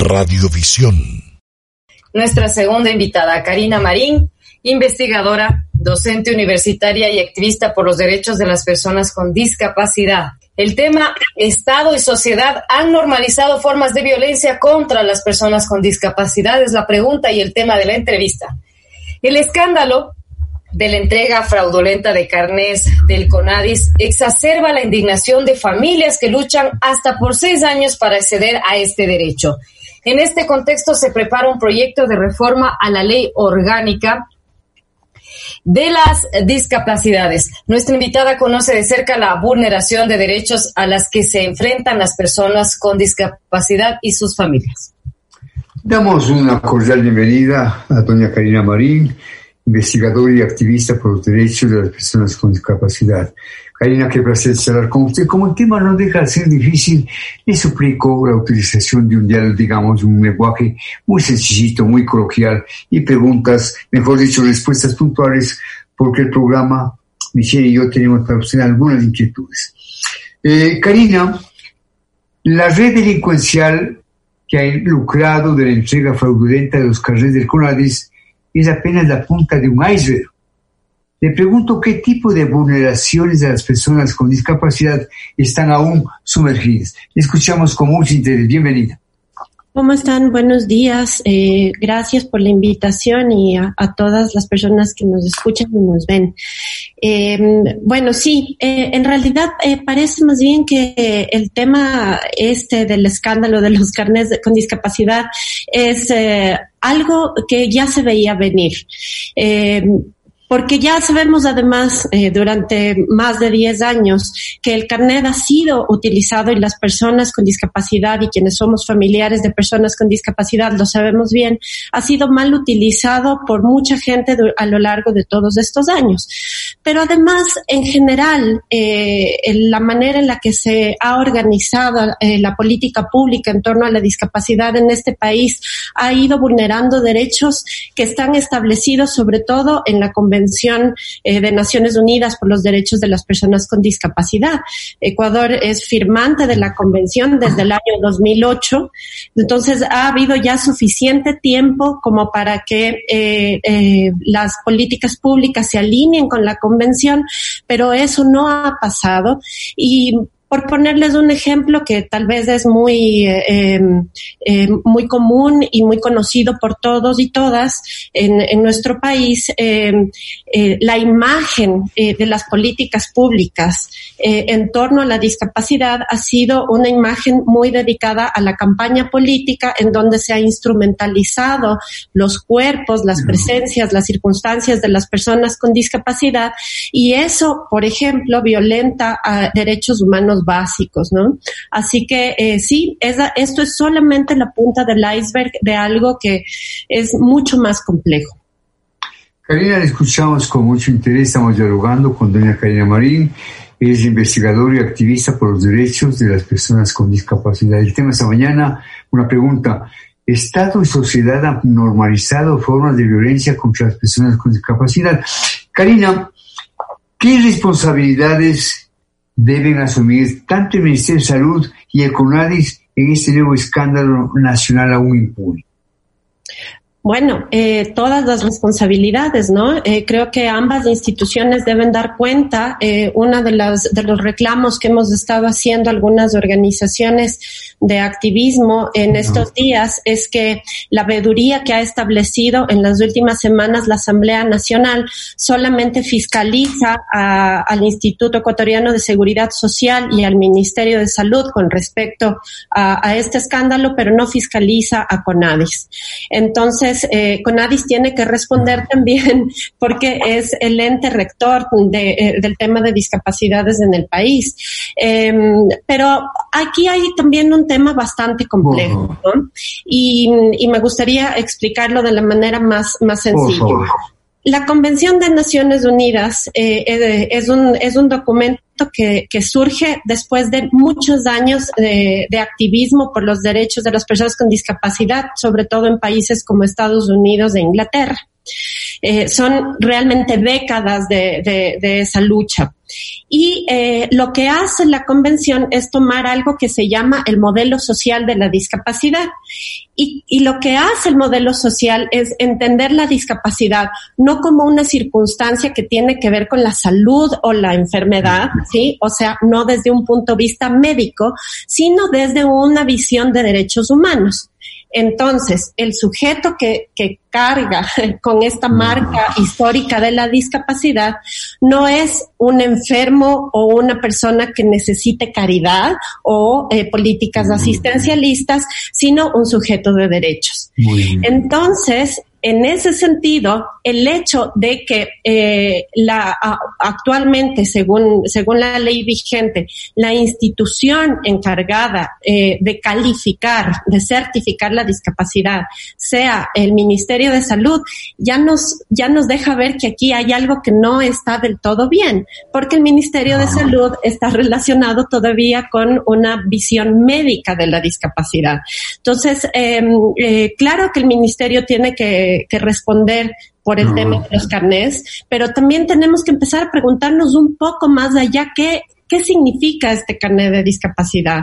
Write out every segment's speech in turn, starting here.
Radiovisión. Nuestra segunda invitada, Karina Marín, investigadora, docente universitaria y activista por los derechos de las personas con discapacidad. El tema Estado y sociedad han normalizado formas de violencia contra las personas con discapacidad es la pregunta y el tema de la entrevista. El escándalo de la entrega fraudulenta de carnes del CONADIS exacerba la indignación de familias que luchan hasta por seis años para acceder a este derecho. En este contexto se prepara un proyecto de reforma a la ley orgánica de las discapacidades. Nuestra invitada conoce de cerca la vulneración de derechos a las que se enfrentan las personas con discapacidad y sus familias. Damos una cordial bienvenida a doña Karina Marín, investigadora y activista por los derechos de las personas con discapacidad. Karina, qué placer charlar con usted. Como el tema no deja de ser difícil, le suplico la utilización de un diálogo, digamos, un lenguaje muy sencillito, muy coloquial y preguntas, mejor dicho, respuestas puntuales, porque el programa, Michelle y yo tenemos para usted algunas inquietudes. Eh, Karina, la red delincuencial que ha lucrado de la entrega fraudulenta de los carreras del CONADIS es apenas la punta de un iceberg. Le pregunto qué tipo de vulneraciones de las personas con discapacidad están aún sumergidas. Escuchamos con mucho interés. Bienvenida. ¿Cómo están? Buenos días. Eh, gracias por la invitación y a, todas las personas que nos escuchan y nos ven. Em, bueno, sí, eh, en realidad eh, parece más bien que el tema este del escándalo de los carnes con discapacidad es algo que ya se veía venir. Porque ya sabemos además eh, durante más de 10 años que el carnet ha sido utilizado y las personas con discapacidad y quienes somos familiares de personas con discapacidad lo sabemos bien, ha sido mal utilizado por mucha gente a lo largo de todos estos años. Pero además, en general, eh, la manera en la que se ha organizado eh, la política pública en torno a la discapacidad en este país ha ido vulnerando derechos que están establecidos sobre todo en la Convención Convención eh, de Naciones Unidas por los Derechos de las Personas con Discapacidad. Ecuador es firmante de la convención desde el año 2008, entonces ha habido ya suficiente tiempo como para que eh, eh, las políticas públicas se alineen con la convención, pero eso no ha pasado y por ponerles un ejemplo que tal vez es muy, eh, em, eh, muy común y muy conocido por todos y todas en, en nuestro país, em, eh, la imagen de las políticas públicas en torno a la discapacidad ha sido una imagen muy dedicada a la campaña política en donde se ha instrumentalizado los cuerpos, las presencias, las circunstancias de las personas con discapacidad y eso, por ejemplo, violenta a derechos humanos básicos, ¿no? Así que eh, sí, esto es solamente la punta del iceberg de algo que es mucho más complejo. Karina, la escuchamos con mucho interés, estamos dialogando con doña Karina Marín, es investigadora y activista por los derechos de las personas con discapacidad. El tema esta mañana, una pregunta, ¿Estado y sociedad han normalizado formas de violencia contra las personas con discapacidad? Karina, ¿qué responsabilidades deben asumir tanto el Ministerio de Salud y el CONADIS en este nuevo escándalo nacional aún impune. Bueno, eh, todas las responsabilidades, ¿no? Eh, creo que ambas instituciones deben dar cuenta. Eh, una de las de los reclamos que hemos estado haciendo algunas organizaciones de activismo en estos días es que la veeduría que ha establecido en las últimas semanas la Asamblea Nacional solamente fiscaliza al Instituto Ecuatoriano de Seguridad Social y al Ministerio de Salud con respecto a, a este escándalo, pero no fiscaliza a CONADIS. Entonces eh, CONADIS tiene que responder también porque es el ente rector eh, del tema de discapacidades en el país. Em, pero aquí hay también un tema bastante complejo, ¿no? Y, me gustaría explicarlo de la manera más, más sencilla. La Convención de Naciones Unidas eh, es, un, es un documento que, que surge después de muchos años de, de, activismo por los derechos de las personas con discapacidad, sobre todo en países como Estados Unidos e Inglaterra. Eh, son realmente décadas de, esa lucha. Y eh, lo que hace la convención es tomar algo que se llama el modelo social de la discapacidad. Y, y, lo que hace el modelo social es entender la discapacidad no como una circunstancia que tiene que ver con la salud o la enfermedad, ¿sí? O sea, no desde un punto de vista médico, sino desde una visión de derechos humanos. Entonces, el sujeto que, que carga con esta marca histórica de la discapacidad no es un enfermo o una persona que necesite caridad o eh, políticas asistencialistas, sino un sujeto de derechos. Entonces, en ese sentido, el hecho de que eh, la, actualmente, según, según la ley vigente, la institución encargada eh, de calificar, de certificar la discapacidad, sea el Ministerio de Salud, ya nos, ya nos deja ver que aquí hay algo que no está del todo bien, porque el Ministerio de Salud está relacionado todavía con una visión médica de la discapacidad. Entonces, em, eh, claro que el Ministerio tiene que que, responder por el tema de los carnés, pero también tenemos que empezar a preguntarnos un poco más allá qué, ¿Qué significa este carnet de discapacidad?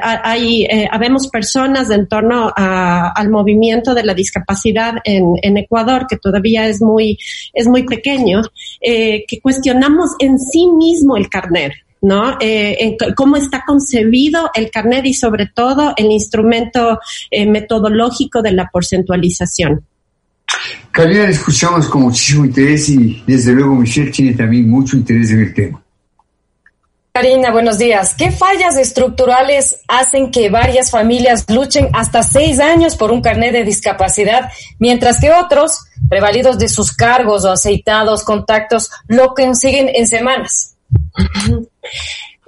Hay, eh, habemos personas en torno a, al movimiento de la discapacidad en, en, Ecuador, que todavía es muy, es muy pequeño, eh, que cuestionamos en sí mismo el carnet. ¿no? Eh, cómo está concebido el carnet y sobre todo el instrumento eh, metodológico de la porcentualización. Karina, escuchamos con muchísimo interés y desde luego Michelle tiene también mucho interés en el tema. Karina, buenos días. ¿Qué fallas estructurales hacen que varias familias luchen hasta seis años por un carnet de discapacidad, mientras que otros, prevalidos de sus cargos o aceitados contactos, lo consiguen en semanas?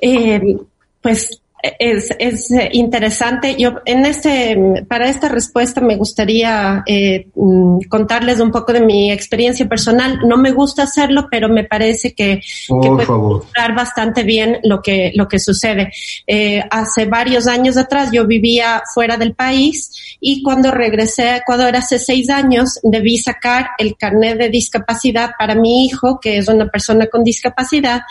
Eh, pues es, es eh, interesante. Yo en este, para esta respuesta me gustaría eh, mm, contarles un poco de mi experiencia personal. No me gusta hacerlo, pero me parece que, que puede mostrar bastante bien lo que, lo que sucede. Eh, hace varios años atrás yo vivía fuera del país y cuando regresé a Ecuador hace seis años debí sacar el carnet de discapacidad para mi hijo, que es una persona con discapacidad,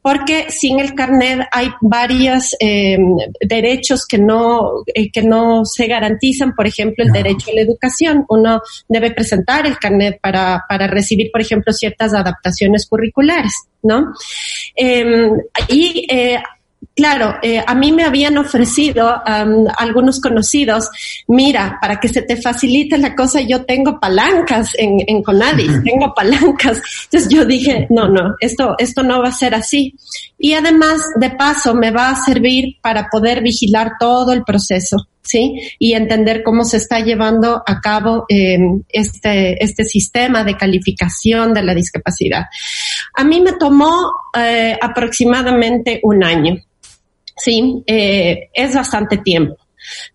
porque sin el carnet hay varias eh, Em, derechos que no, eh, que no se garantizan, por ejemplo, el derecho a la educación. Uno debe presentar el carnet para, para recibir, por ejemplo, ciertas adaptaciones curriculares, ¿no? Eh, y eh, Claro, eh, a mí me habían ofrecido algunos conocidos, mira, para que se te facilite la cosa, yo tengo palancas en, en Conadis, tengo palancas. Entonces yo dije, no, no, esto, esto no va a ser así. Y además, de paso, me va a servir para poder vigilar todo el proceso. ¿sí? Y entender cómo se está llevando a cabo em, este, este sistema de calificación de la discapacidad. A mí me tomó eh, aproximadamente un año. Sí, eh, es bastante tiempo.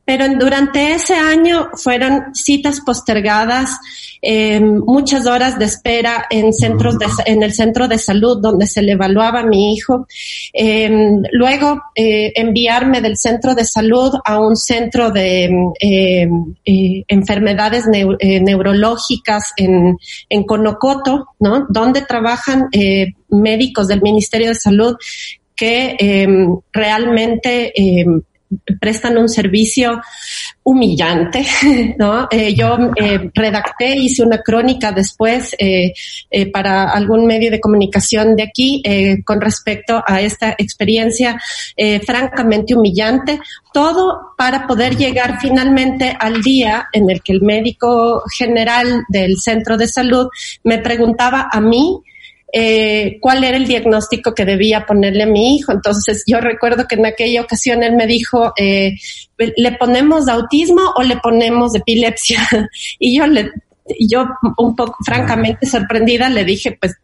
Pero durante ese año fueron citas postergadas, eh, muchas horas de espera en centros de, en el centro de salud donde se le evaluaba a mi hijo. Eh, luego eh, enviarme del centro de salud a un centro de enfermedades neurológicas en, en Conocoto, ¿no? Donde trabajan médicos del Ministerio de Salud que em, realmente em, prestan un servicio humillante, ¿no? Eh, yo eh, redacté, hice una crónica después eh, eh para algún medio de comunicación de aquí eh, con respecto a esta experiencia eh, francamente humillante, todo para poder llegar finalmente al día en el que el médico general del centro de salud me preguntaba a mí eh, cuál era el diagnóstico que debía ponerle a mi hijo. Entonces yo recuerdo que en aquella ocasión él me dijo, eh, ¿le ponemos autismo o le ponemos epilepsia? y yo le, yo un poco francamente sorprendida le dije, pues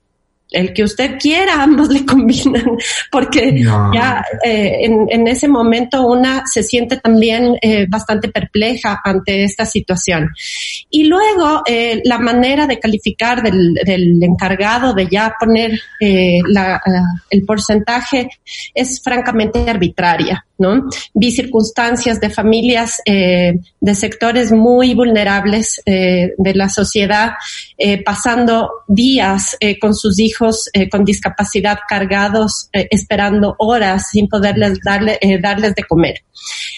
el que usted quiera, ambos le combinan, porque ya eh, en, en, ese momento una se siente también eh, bastante perpleja ante esta situación. Y luego eh, la manera de calificar del, del, encargado de ya poner eh, la, el porcentaje es francamente arbitraria. ¿No? Vi circunstancias de familias eh, de sectores muy vulnerables eh, de la sociedad eh, pasando días eh, con sus hijos eh, con discapacidad cargados, eh, esperando horas sin poderles darle, darles de comer.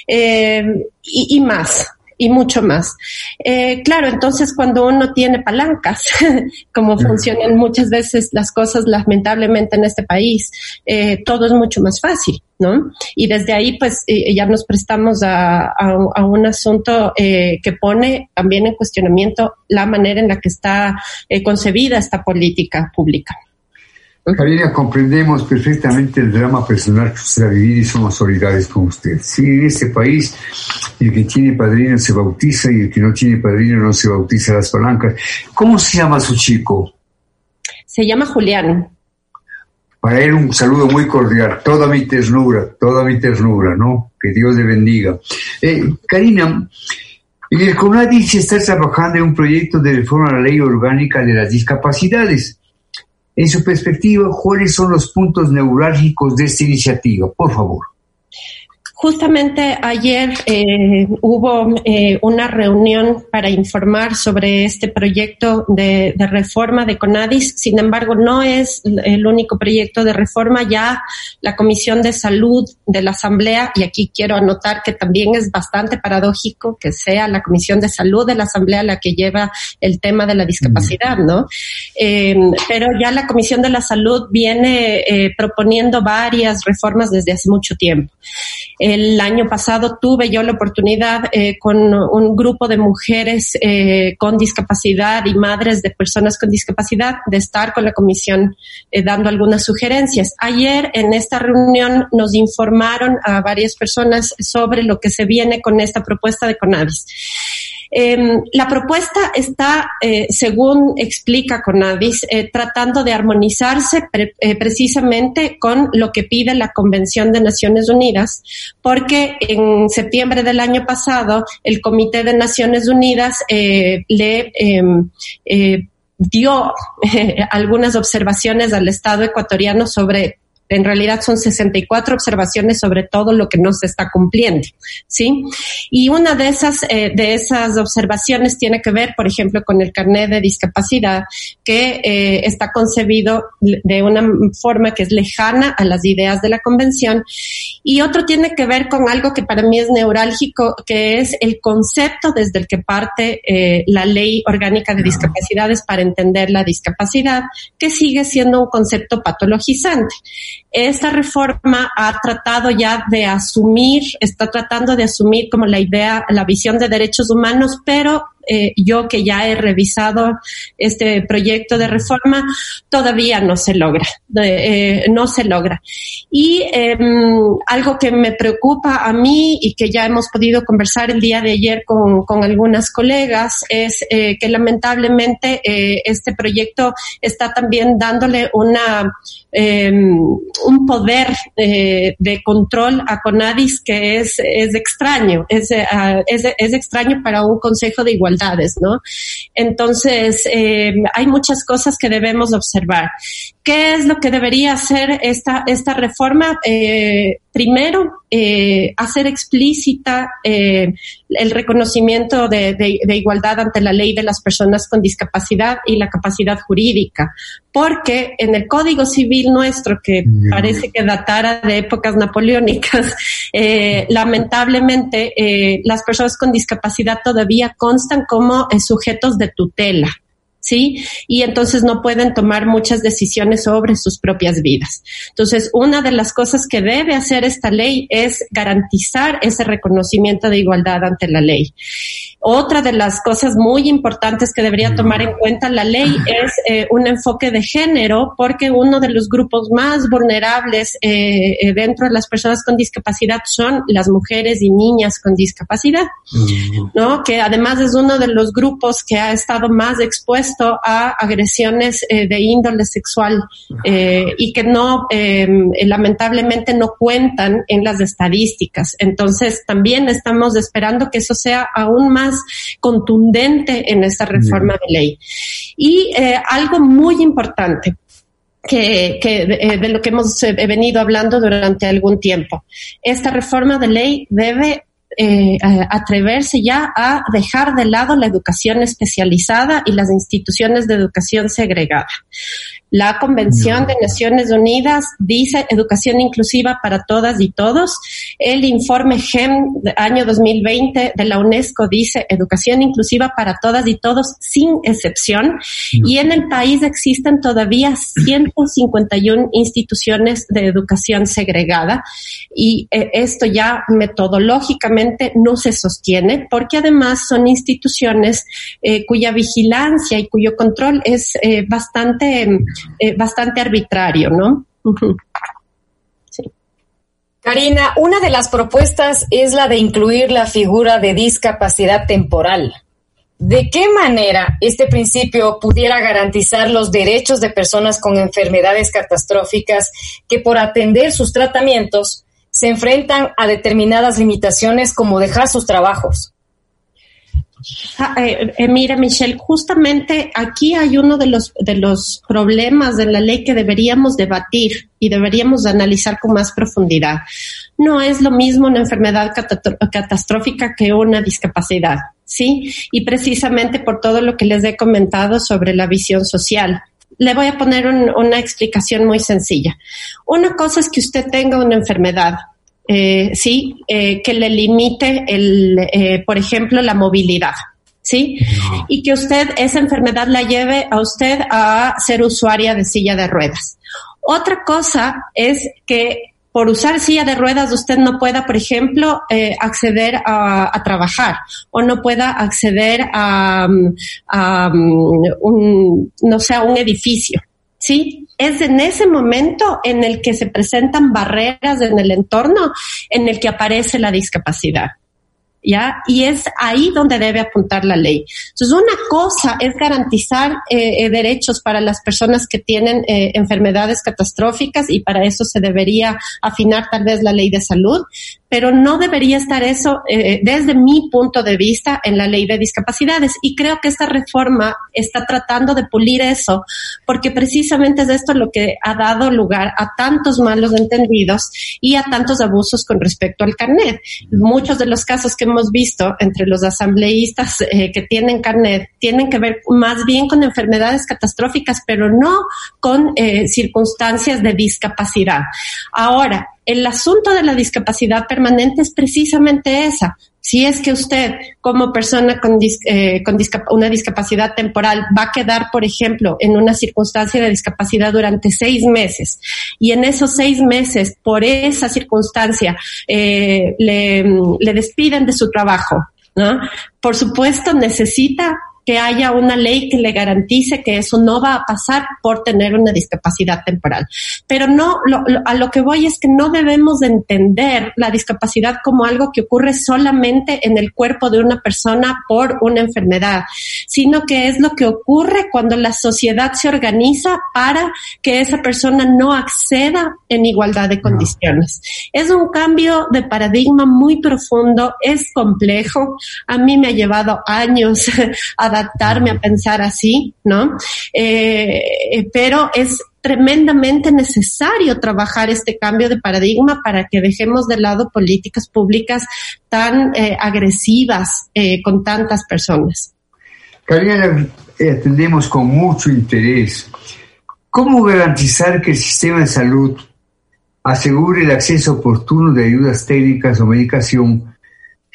Y, y más, y mucho más. Eh, claro, entonces cuando uno tiene palancas, como funcionan muchas veces las cosas lamentablemente en este país, eh, todo es mucho más fácil, ¿no? Y desde ahí pues eh, ya nos prestamos a, a, a un asunto eh, que pone también en cuestionamiento la manera en la que está eh, concebida esta política pública. Karina, comprendemos perfectamente el drama personal que usted ha vivido y somos solidarios con usted. Sí, en este país el que tiene padrino se bautiza y el que no tiene padrino no se bautiza las palancas. ¿Cómo se llama su chico? Se llama Julián. Para él un saludo muy cordial, toda mi ternura, toda mi ternura, ¿no? Que Dios le bendiga. Eh, Karina, en el CONADI se está trabajando en un proyecto de reforma a la ley orgánica de las discapacidades. En su perspectiva, ¿cuáles son los puntos neurálgicos de esta iniciativa? Por favor. Justamente ayer eh, hubo eh, una reunión para informar sobre este proyecto de, de, reforma de CONADIS. Sin embargo, no es el único proyecto de reforma. Ya la Comisión de Salud de la Asamblea, y aquí quiero anotar que también es bastante paradójico que sea la Comisión de Salud de la Asamblea la que lleva el tema de la discapacidad, ¿no? Eh, pero ya la Comisión de la Salud viene eh, proponiendo varias reformas desde hace mucho tiempo. El año pasado tuve yo la oportunidad eh, con un grupo de mujeres eh, con discapacidad y madres de personas con discapacidad de estar con la comisión eh, dando algunas sugerencias. Ayer en esta reunión nos informaron a varias personas sobre lo que se viene con esta propuesta de CONADIS. Eh, la propuesta está, eh, según explica Conadis, eh, tratando de armonizarse pre eh, precisamente con lo que pide la Convención de Naciones Unidas, porque en septiembre del año pasado el Comité de Naciones Unidas le em, dio algunas observaciones al Estado ecuatoriano sobre en realidad son 64 observaciones sobre todo lo que no se está cumpliendo, ¿sí? Y una de esas, eh, de esas observaciones tiene que ver, por ejemplo, con el carnet de discapacidad, que eh, está concebido de una forma que es lejana a las ideas de la convención. Y otro tiene que ver con algo que para mí es neurálgico, que es el concepto desde el que parte eh, la ley orgánica de discapacidades para entender la discapacidad, que sigue siendo un concepto patologizante esta reforma ha tratado ya de asumir, está tratando de asumir como la idea, la visión de derechos humanos, pero eh, yo que ya he revisado este proyecto de reforma, todavía no se logra, eh, no se logra. Y eh, algo que me preocupa a mí y que ya hemos podido conversar el día de ayer con, con algunas colegas es eh, que lamentablemente este proyecto está también dándole una un poder de control a Conadis que es, es extraño, es, es, es extraño para un consejo de igualdad ¿no? Entonces, eh, hay muchas cosas que debemos observar. ¿Qué es lo que debería hacer esta, esta reforma? Eh, primero, eh, hacer explícita eh, el reconocimiento de, de, de, igualdad ante la ley de las personas con discapacidad y la capacidad jurídica, porque en el Código Civil nuestro, que parece que datara de épocas napoleónicas, eh, lamentablemente eh, las personas con discapacidad todavía constan como sujetos de tutela. ¿Sí? Y entonces no pueden tomar muchas decisiones sobre sus propias vidas. Entonces, una de las cosas que debe hacer esta ley es garantizar ese reconocimiento de igualdad ante la ley. Otra de las cosas muy importantes que debería tomar en cuenta la ley es eh, un enfoque de género, porque uno de los grupos más vulnerables eh, eh, dentro de las personas con discapacidad son las mujeres y niñas con discapacidad, ¿no? Que además es uno de los grupos que ha estado más expuesto a agresiones eh, de índole sexual eh, y que no, eh, lamentablemente no cuentan en las estadísticas. Entonces también estamos esperando que eso sea aún más contundente en esta reforma de ley. Y eh, algo muy importante, que, de, de, lo que hemos venido hablando durante algún tiempo. Esta reforma de ley debe eh, atreverse ya a dejar de lado la educación especializada y las instituciones de educación segregada. La Convención de Naciones Unidas dice educación inclusiva para todas y todos. El informe GEM año 2020 de la UNESCO dice educación inclusiva para todas y todos sin excepción. Y en el país existen todavía 151 instituciones de educación segregada y eh, esto ya metodológicamente no se sostiene porque además son instituciones eh, cuya vigilancia y cuyo control es eh, bastante eh, bastante arbitrario, ¿no? Karina, una de las propuestas es la de incluir la figura de discapacidad temporal. ¿De qué manera este principio pudiera garantizar los derechos de personas con enfermedades catastróficas que por atender sus tratamientos se enfrentan a determinadas limitaciones como dejar sus trabajos? Ah, eh, eh, mira, Michelle, justamente aquí hay uno de los, de los problemas de la ley que deberíamos debatir y deberíamos analizar con más profundidad. No es lo mismo una enfermedad catastrófica que una discapacidad, ¿sí? Y precisamente por todo lo que les he comentado sobre la visión social. Le voy a poner una explicación muy sencilla. Una cosa es que usted tenga una enfermedad, eh, sí, eh, que le limite el, eh, por ejemplo, la movilidad. ¿sí? Y que usted esa enfermedad la lleve a usted a ser usuaria de silla de ruedas. Otra cosa es que por usar silla de ruedas usted no pueda, por ejemplo, eh, acceder a, trabajar o no pueda acceder a, a un, no sé, a un edificio. ¿sí? Es en ese momento en el que se presentan barreras en el entorno en el que aparece la discapacidad. ¿Ya? Y es ahí donde debe apuntar la ley. Entonces, una cosa es garantizar eh, eh, derechos para las personas que tienen eh, enfermedades catastróficas y para eso se debería afinar tal vez la ley de salud, pero no debería estar eso eh, desde mi punto de vista en la ley de discapacidades. Y creo que esta reforma está tratando de pulir eso, porque precisamente es esto lo que ha dado lugar a tantos malos entendidos y a tantos abusos con respecto al carnet. Muchos de los casos que hemos visto entre los asambleístas eh, que tienen carnet tienen que ver más bien con enfermedades catastróficas, pero no con eh, circunstancias de discapacidad. Ahora, el asunto de la discapacidad permanente es precisamente esa. Si es que usted, como persona con, eh, con una discapacidad temporal, va a quedar, por ejemplo, en una circunstancia de discapacidad durante seis meses y en esos seis meses, por esa circunstancia, eh, le, le despiden de su trabajo, ¿no? Por supuesto, necesita que haya una ley que le garantice que eso no va a pasar por tener una discapacidad temporal. Pero no, a lo que voy es que no debemos de entender la discapacidad como algo que ocurre solamente en el cuerpo de una persona por una enfermedad, sino que es lo que ocurre cuando la sociedad se organiza para que esa persona no acceda en igualdad de condiciones. Es un cambio de paradigma muy profundo, es complejo. A mí me ha llevado años a adaptarme a pensar así, ¿no? Eh, pero es tremendamente necesario trabajar este cambio de paradigma para que dejemos de lado políticas públicas tan eh, agresivas eh, con tantas personas. Karina, atendemos con mucho interés. ¿Cómo garantizar que el sistema de salud asegure el acceso oportuno de ayudas técnicas o medicación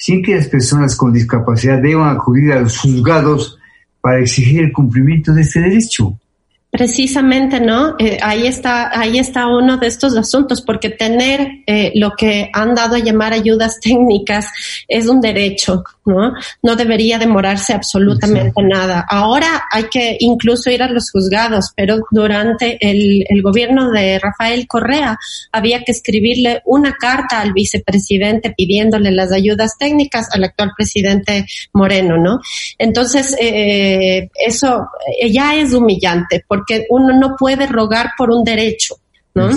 sin que las personas con discapacidad deban acudir a los juzgados para exigir el cumplimiento de este derecho. Precisamente, ¿no? Eh, ahí está, ahí está uno de estos asuntos, porque tener eh, lo que han dado a llamar ayudas técnicas es un derecho, ¿no? No debería demorarse absolutamente nada. Ahora hay que incluso ir a los juzgados, pero durante el, el gobierno de Rafael Correa había que escribirle una carta al vicepresidente pidiéndole las ayudas técnicas al actual presidente Moreno, ¿no? Entonces, eh, eso ya es humillante porque uno no puede rogar por un derecho. ¿no?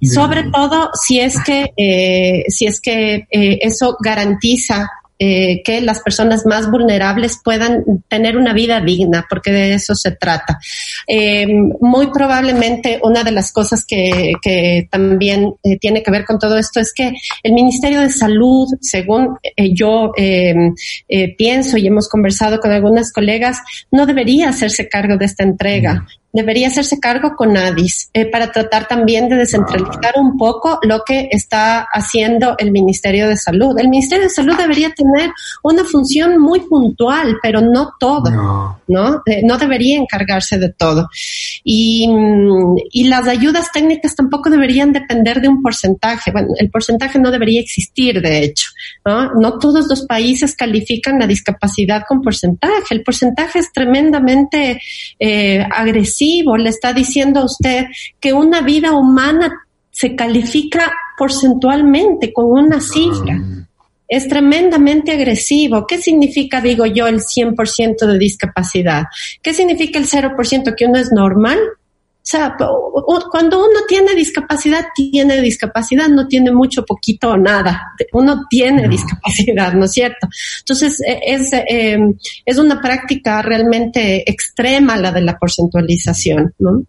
Sobre todo si es que, eh, si es que eh, eso garantiza eh, que las personas más vulnerables puedan tener una vida digna, porque de eso se trata. Eh, muy probablemente una de las cosas que, que también eh, tiene que ver con todo esto es que el Ministerio de Salud, según yo pienso y hemos conversado con algunas colegas, no debería hacerse cargo de esta entrega debería hacerse cargo con ADIS eh, para tratar también de descentralizar un poco lo que está haciendo el Ministerio de Salud. El Ministerio de Salud debería tener una función muy puntual, pero no todo, ¿no? ¿no? Eh, debería encargarse de todo. Y, mm, y las ayudas técnicas tampoco deberían depender de un porcentaje. Bueno, el porcentaje no debería existir, de hecho. ¿no? no todos los países califican la discapacidad con porcentaje. El porcentaje es tremendamente eh, agresivo le está diciendo a usted que una vida humana se califica porcentualmente con una cifra. Ah. Es tremendamente agresivo. ¿Qué significa, digo yo, el 100% de discapacidad? ¿Qué significa el 0% que uno es normal? O sea, cuando uno tiene discapacidad, tiene discapacidad, no tiene mucho, poquito o nada. Uno tiene discapacidad, ¿no es cierto? Entonces, e, es, em, es una práctica realmente extrema la de la porcentualización, ¿no?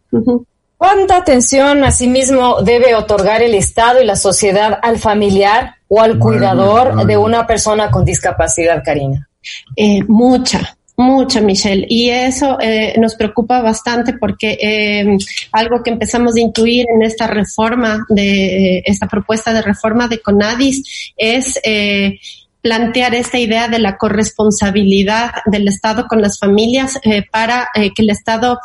¿Cuánta atención asimismo debe otorgar el Estado y la sociedad al familiar o al cuidador de una persona con discapacidad, Karina? Eh, mucha, mucho, Michelle, y eso eh, nos preocupa bastante porque eh, algo que empezamos a incluir en esta reforma, de esta propuesta de reforma de CONADIS, es eh, plantear esta idea de la corresponsabilidad del Estado con las familias para que el Estado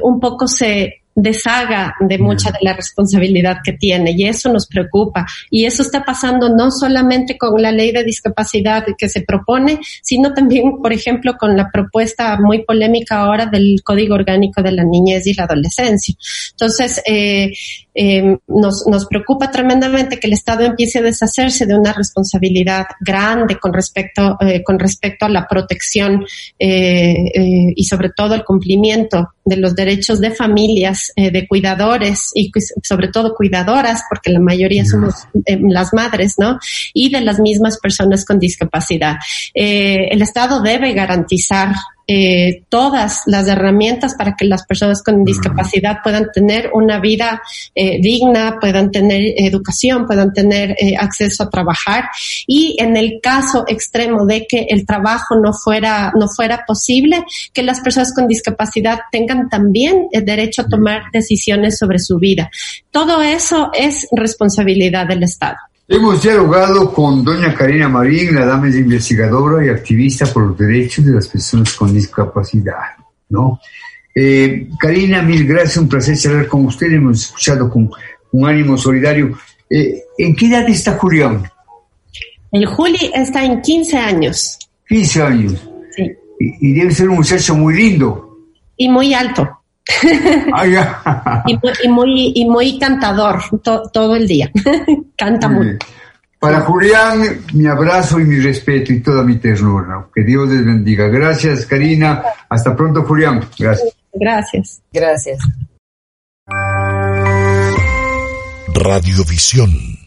un poco se deshaga de mucha de la responsabilidad que tiene y eso nos preocupa. Y eso está pasando no solamente con la ley de discapacidad que se propone, sino también, por ejemplo, con la propuesta muy polémica ahora del Código Orgánico de la Niñez y la Adolescencia. Entonces, eh, eh, nos, nos preocupa tremendamente que el Estado empiece a deshacerse de una responsabilidad grande con respecto, eh, con respecto a la protección y sobre todo el cumplimiento de los derechos de familias, eh, de cuidadores y sobre todo cuidadoras, porque la mayoría somos eh, las madres, ¿no? Y de las mismas personas con discapacidad. Eh, el Estado debe garantizar eh, todas las herramientas para que las personas con discapacidad puedan tener una vida eh, digna, puedan tener educación, puedan tener eh, acceso a trabajar y en el caso extremo de que el trabajo no fuera no fuera posible, que las personas con discapacidad tengan también el derecho a tomar decisiones sobre su vida. Todo eso es responsabilidad del Estado. Hemos dialogado con doña Karina Marín, la dama es investigadora y activista por los derechos de las personas con discapacidad. ¿no? Eh, Karina, mil gracias, un placer charlar con usted, hemos escuchado con un ánimo solidario. Eh, ¿En qué edad está Julián? El Juli está en 15 años. 15 años. Sí. Y, y debe ser un muchacho muy lindo. Y muy alto. Ah, y, muy, y muy cantador todo el día. Canta muy. Para Julián, mi abrazo y mi respeto y toda mi ternura. Que Dios les bendiga. Gracias, Karina. Hasta pronto, Julián. Gracias. Gracias. Gracias. Radiovisión